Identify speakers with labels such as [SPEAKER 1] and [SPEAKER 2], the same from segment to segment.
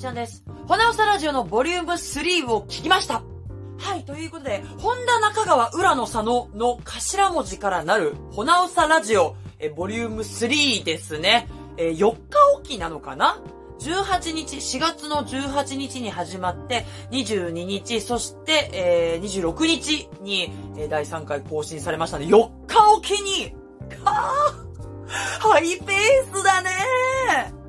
[SPEAKER 1] ちゃんです。ほなおさラジオのボリューム3を聞きました。はい、ということで、本田中川浦野佐野の頭文字からなる、ほなおさラジオ、え、ボリューム3ですね。えー、4日おきなのかな？18日、4月の18日に始まって、22日、そして、えー、26日に、えー第3回更新されましたので、4日おきに、はぁハイペースだね今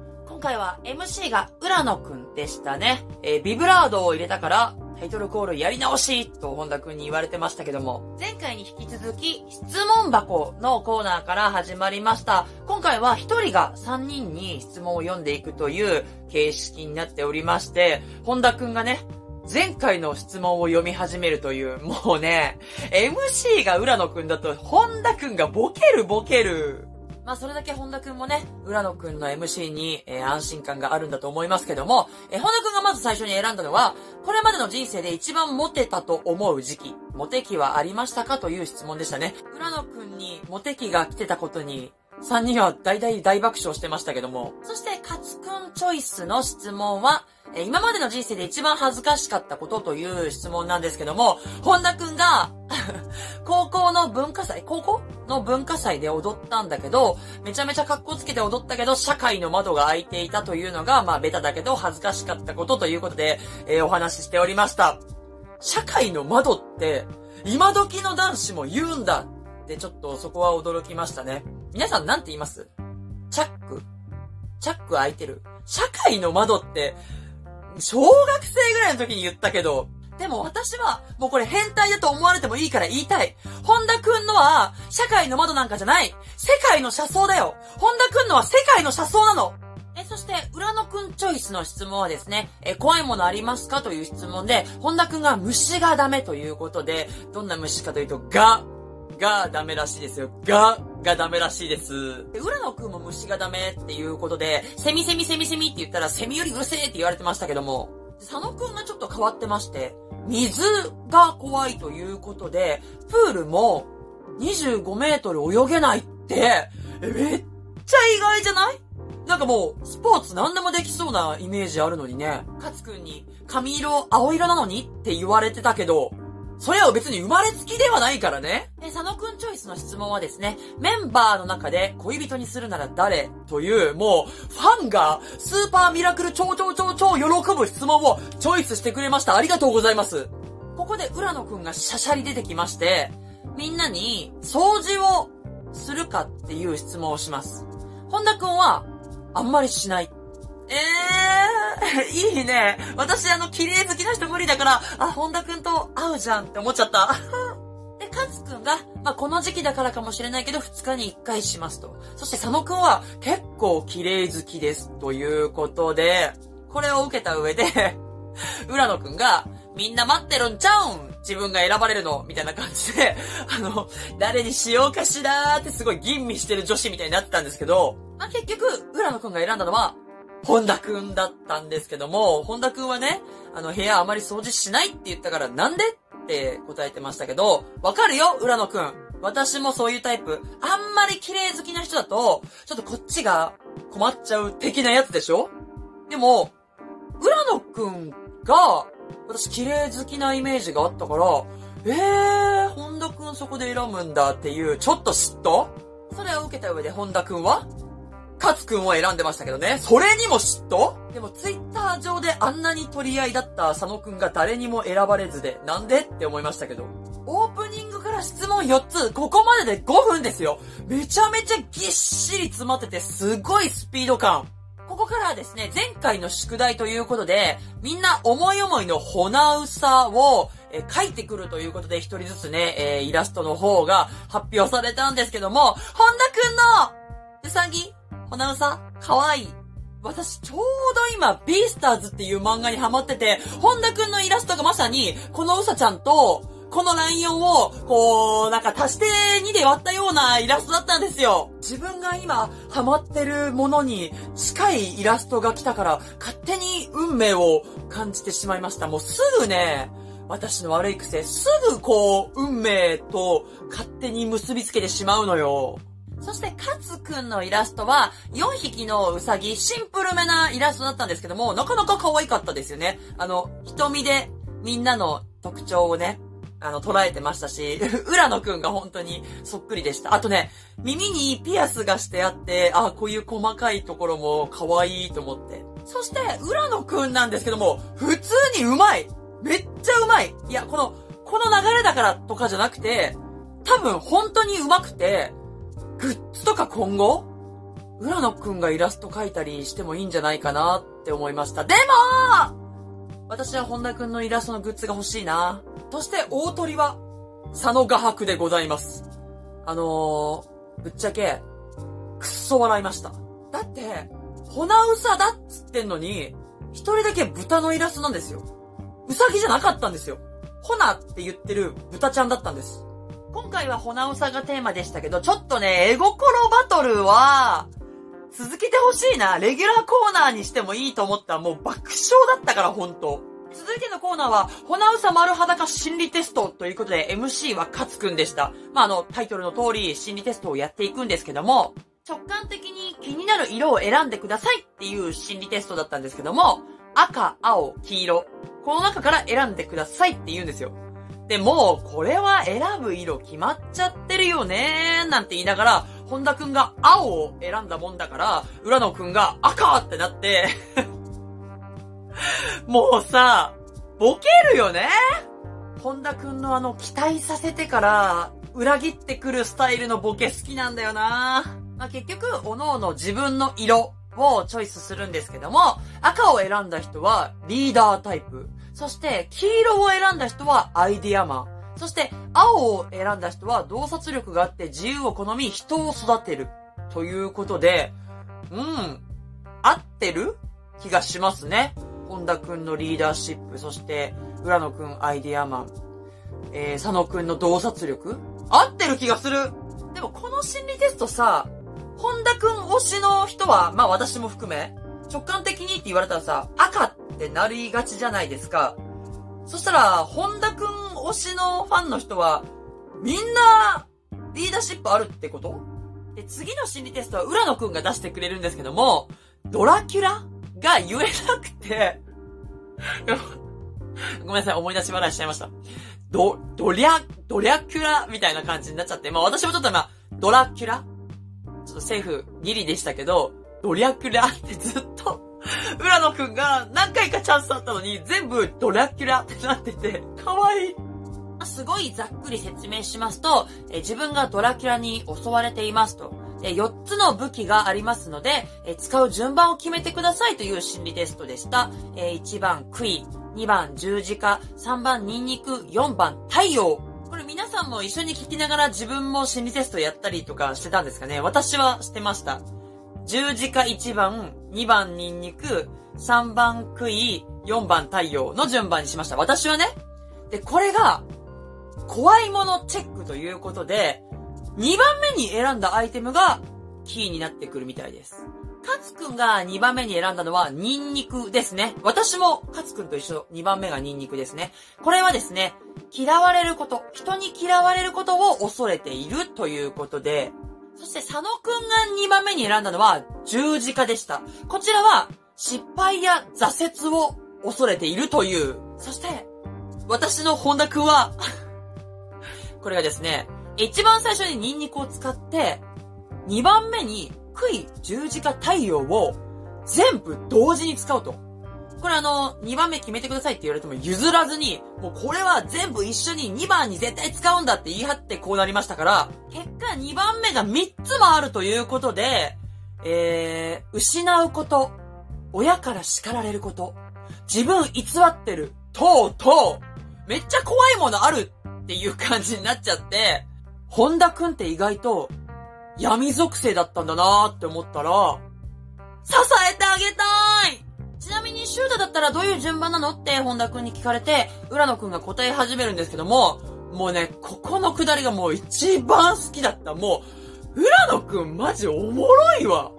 [SPEAKER 1] 回は MC が浦野くんでしたね。えービブラードを入れたから、タイトルコールやり直しと本田くんに言われてましたけども、前回に引き続き質問箱のコーナーから始まりました。今回は一人が三人に質問を読んでいくという形式になっておりまして、本田くんがね、前回の質問を読み始めるという、もうね、MC が浦野くんだと本田くんがボケるボケる。まあそれだけ本田くんもね、浦野くんの MC に、えー安心感があるんだと思いますけども、えー本田くんがまず最初に選んだのは、これまでの人生で一番モテたと思う時期、モテ期はありましたかという質問でしたね。浦野くんにモテ期が来てたことに、3人は大大大爆笑してましたけども。そして、カツくんチョイスの質問は、え今までの人生で一番恥ずかしかったことという質問なんですけども、本田くんが、高 の文化祭、高校の文化祭で踊ったんだけど、めちゃめちゃ格好つけて踊ったけど、社会の窓が開いていたというのが、まあ、ベタだけど恥ずかしかったことということで、えーお話ししておりました。社会の窓って、今時の男子も言うんだって、ちょっとそこは驚きましたね。皆さんなんて言います？チャック？チャック開いてる？社会の窓って、小学生ぐらいの時に言ったけど、でも私は、もうこれ変態だと思われてもいいから言いたい。本田くんのは、社会の窓なんかじゃない。世界の車窓だよ。本田くんのは世界の車窓なの。え、そして、浦野くんチョイスの質問はですね、え、怖いものありますかという質問で、本田くんが虫がダメということで、どんな虫かというと、ガ、がダメらしいですよ。が、がダメらしいです。で浦野くんも虫がダメっていうことで、セミセミセミセミって言ったら、セミよりうるせえって言われてましたけども、佐野くんがちょっと変わってまして、水が怖いということで、プールも25メートル泳げないって、めっちゃ意外じゃない？なんかもう、スポーツ何でもできそうなイメージあるのにね。カツくんに、髪色青色なのにって言われてたけど、それは別に生まれつきではないからね。で、佐野くんチョイスの質問はですね、メンバーの中で恋人にするなら誰という、もう、ファンがスーパーミラクル超超超超喜ぶ質問をチョイスしてくれました。ありがとうございます。ここで浦野くんがシャシャリ出てきまして、みんなに掃除をするかっていう質問をします。本田くんは、あんまりしない。ええー、いいね。私あの、綺麗好きな人無理だから、あ、本田くんと会うじゃんって思っちゃった。で、カツくんが、まあ、この時期だからかもしれないけど、2日に1回しますと。そして佐野くんは、結構綺麗好きです。ということで、これを受けた上で、浦野くんが、みんな待ってるんちゃうん自分が選ばれるのみたいな感じで、あの、誰にしようかしらーってすごい吟味してる女子みたいになってたんですけど、まあ、結局、浦野くんが選んだのは、本田くんだったんですけども、本田くんはね、あの、部屋あまり掃除しないって言ったから、なんでって答えてましたけど、わかるよ、浦野くん。私もそういうタイプ。あんまり綺麗好きな人だと、ちょっとこっちが困っちゃう的なやつでしょ？でも、浦野くんが、私綺麗好きなイメージがあったから、えー、本田くんそこで選ぶんだっていう、ちょっと嫉妬？それを受けた上で本田くんは？カツくんを選んでましたけどね。それにも嫉妬？でもツイッター上であんなに取り合いだった佐野くんが誰にも選ばれずで、なんで？って思いましたけど。オープニングから質問4つ、ここまでで5分ですよ。めちゃめちゃぎっしり詰まってて、すごいスピード感。ここからはですね、前回の宿題ということで、みんな思い思いのほなうさを、え書いてくるということで、一人ずつね、えーイラストの方が発表されたんですけども、本田くんのうさぎ、ほなうさ、かわいい。私、ちょうど今、ビースターズっていう漫画にハマってて、本田くんのイラストがまさに、このうさちゃんと、このライオンを、こう、なんか足して2で割ったようなイラストだったんですよ。自分が今、ハマってるものに近いイラストが来たから、勝手に運命を感じてしまいました。もうすぐね、私の悪い癖、すぐこう、運命と勝手に結びつけてしまうのよ。そして、カツくんのイラストは、4匹のウサギ、シンプルめなイラストだったんですけども、なかなか可愛かったですよね。あの、瞳でみんなの特徴をね、あの、捉えてましたし、浦野くんが本当にそっくりでした。あとね、耳にピアスがしてあって、あ、こういう細かいところも可愛いと思って。そして、浦野くんなんですけども、普通にうまいめっちゃうまいいや、この、この流れだからとかじゃなくて、多分本当にうまくて、グッズとか今後、浦野くんがイラスト描いたりしてもいいんじゃないかなって思いました。でも私は本田くんのイラストのグッズが欲しいな。そして大鳥は、佐野画伯でございます。あのー、ぶっちゃけ、くっそ笑いました。だって、ホナウサだっつってんのに、一人だけ豚のイラストなんですよ。うさぎじゃなかったんですよ。ホナって言ってる豚ちゃんだったんです。今回はホナウサがテーマでしたけど、ちょっとね、絵心バトルは、続けてほしいな。レギュラーコーナーにしてもいいと思ったらもう爆笑だったから、ほんと。続いてのコーナーは、ホナウサ丸裸心理テストということで、MC はカツくんでした。まあ、あの、タイトルの通り、心理テストをやっていくんですけども、直感的に気になる色を選んでくださいっていう心理テストだったんですけども、赤、青、黄色。この中から選んでくださいって言うんですよ。で、もう、これは選ぶ色決まっちゃってるよねーなんて言いながら、本田くんが青を選んだもんだから、浦野くんが赤ってなって もうさ、ボケるよね本田くんのあの、期待させてから、裏切ってくるスタイルのボケ好きなんだよなまあ、結局、おのおの自分の色をチョイスするんですけども、赤を選んだ人はリーダータイプ。そして、黄色を選んだ人はアイディアマン。そして、青を選んだ人は洞察力があって自由を好み人を育てる。ということで、うん、合ってる？気がしますね。本田くんのリーダーシップ、そして、浦野くんアイディアマン、えー、佐野くんの洞察力合ってる気がするでもこの心理テストさ、本田くん推しの人は、まあ私も含め、直感的にって言われたらさ、赤っってなりがちじゃないですか。そしたら、本田くん推しのファンの人は、みんな、リーダーシップあるってこと？で、次の心理テストは浦野くんが出してくれるんですけども、ドラキュラが言えなくて ごめんなさい、思い出し笑いしちゃいました。ド、ドリャ、ドリャキュラみたいな感じになっちゃって、まあ私もちょっと今、ドラキュラ？ちょっとセーフギリでしたけど、ドリャキュラってずっと浦野くんが何回かチャンスあったのに、全部ドラキュラってなってて、かわいい。すごいざっくり説明しますと、え自分がドラキュラに襲われていますと。4つの武器がありますので、え使う順番を決めてくださいという心理テストでした。え1番、杭、2番、十字架、3番、ニンニク、4番、太陽。これ皆さんも一緒に聞きながら自分も心理テストやったりとかしてたんですかね私はしてました。十字架1番、2番ニンニク、3番杭、4番太陽の順番にしました。私はね。で、これが、怖いものチェックということで、2番目に選んだアイテムがキーになってくるみたいです。カツくんが2番目に選んだのはニンニクですね。私もカツくんと一緒2番目がニンニクですね。これはですね、嫌われること、人に嫌われることを恐れているということで、そして佐野くんが2番目に選んだのは十字架でした。こちらは失敗や挫折を恐れているという。そして、私の本田くんは これがですね、一番最初にニンニクを使って、2番目に杭十字架太陽を全部同時に使うと。これあの、2番目決めてくださいって言われても譲らずに、もうこれは全部一緒に2番に絶対使うんだって言い張ってこうなりましたから、結果2番目が3つもあるということで、えー、失うこと、親から叱られること、自分偽ってる、とうとう、めっちゃ怖いものあるっていう感じになっちゃって、本田くんって意外と闇属性だったんだなーって思ったら、支えなみにシュートだったらどういう順番なのって本田くんに聞かれて、浦野くんが答え始めるんですけども、もうね、ここのくだりがもう一番好きだった。もう、浦野くんマジおもろいわ。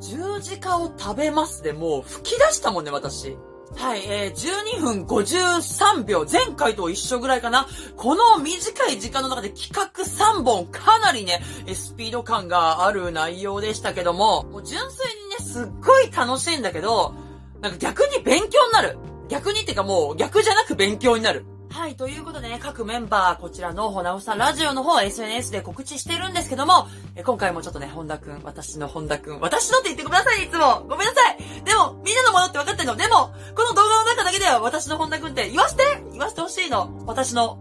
[SPEAKER 1] 十字架を食べますでもう吹き出したもんね、私。はい、えー、12分53秒。前回と一緒ぐらいかな。この短い時間の中で企画3本、かなりね、スピード感がある内容でしたけども、もう純粋にね、すっごい楽しいんだけど、なんか逆に勉強になる。逆にっていうかもう逆じゃなく勉強になる。はい、ということでね、各メンバー、こちらのほなおさんラジオの方、SNS で告知してるんですけども、え今回もちょっとね、本田くん、私の本田くん、私のって言ってください、いつも。ごめんなさい。でも、みんなのものって分かってんの。でも、この動画の中だけでは私の本田くんって言わせて言わせてほしいの。私の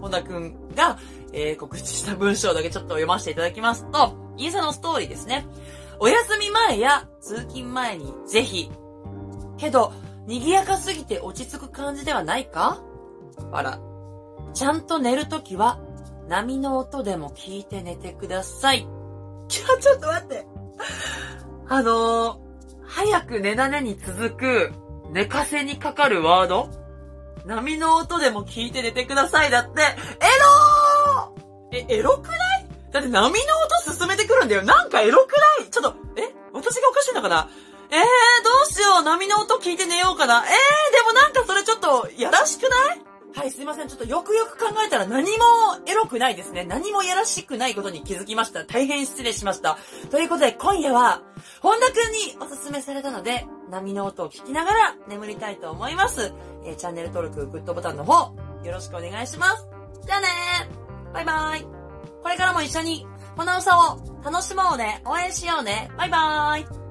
[SPEAKER 1] 本田くんが、えー、告知した文章だけちょっと読ませていただきますと、インスタのストーリーですね。お休み前や通勤前にぜひ。けど、賑やかすぎて落ち着く感じではないか？あら。ちゃんと寝るときは、波の音でも聞いて寝てください。ちょ、ちょっと待って。あのー、早く寝なねに続く、寝かせにかかるワード？波の音でも聞いて寝てくださいだって、エローえ、エロくない？だって波の音進めてくるんだよ。なんかエロくない？ちょっと、え？私がおかしいのかな？えー、どうしよう。波の音聞いて寝ようかな。えー、でもなんかそれちょっと、やらしくない？はい、すいません。ちょっとよくよく考えたら何もエロくないですね。何もやらしくないことに気づきました。大変失礼しました。ということで、今夜は、本田くんにおすすめされたので、波の音を聞きながら眠りたいと思います。えー、チャンネル登録、グッドボタンの方、よろしくお願いします。じゃあねーバイバーイこれからも一緒に、この朝を楽しもうね応援しようねバイバーイ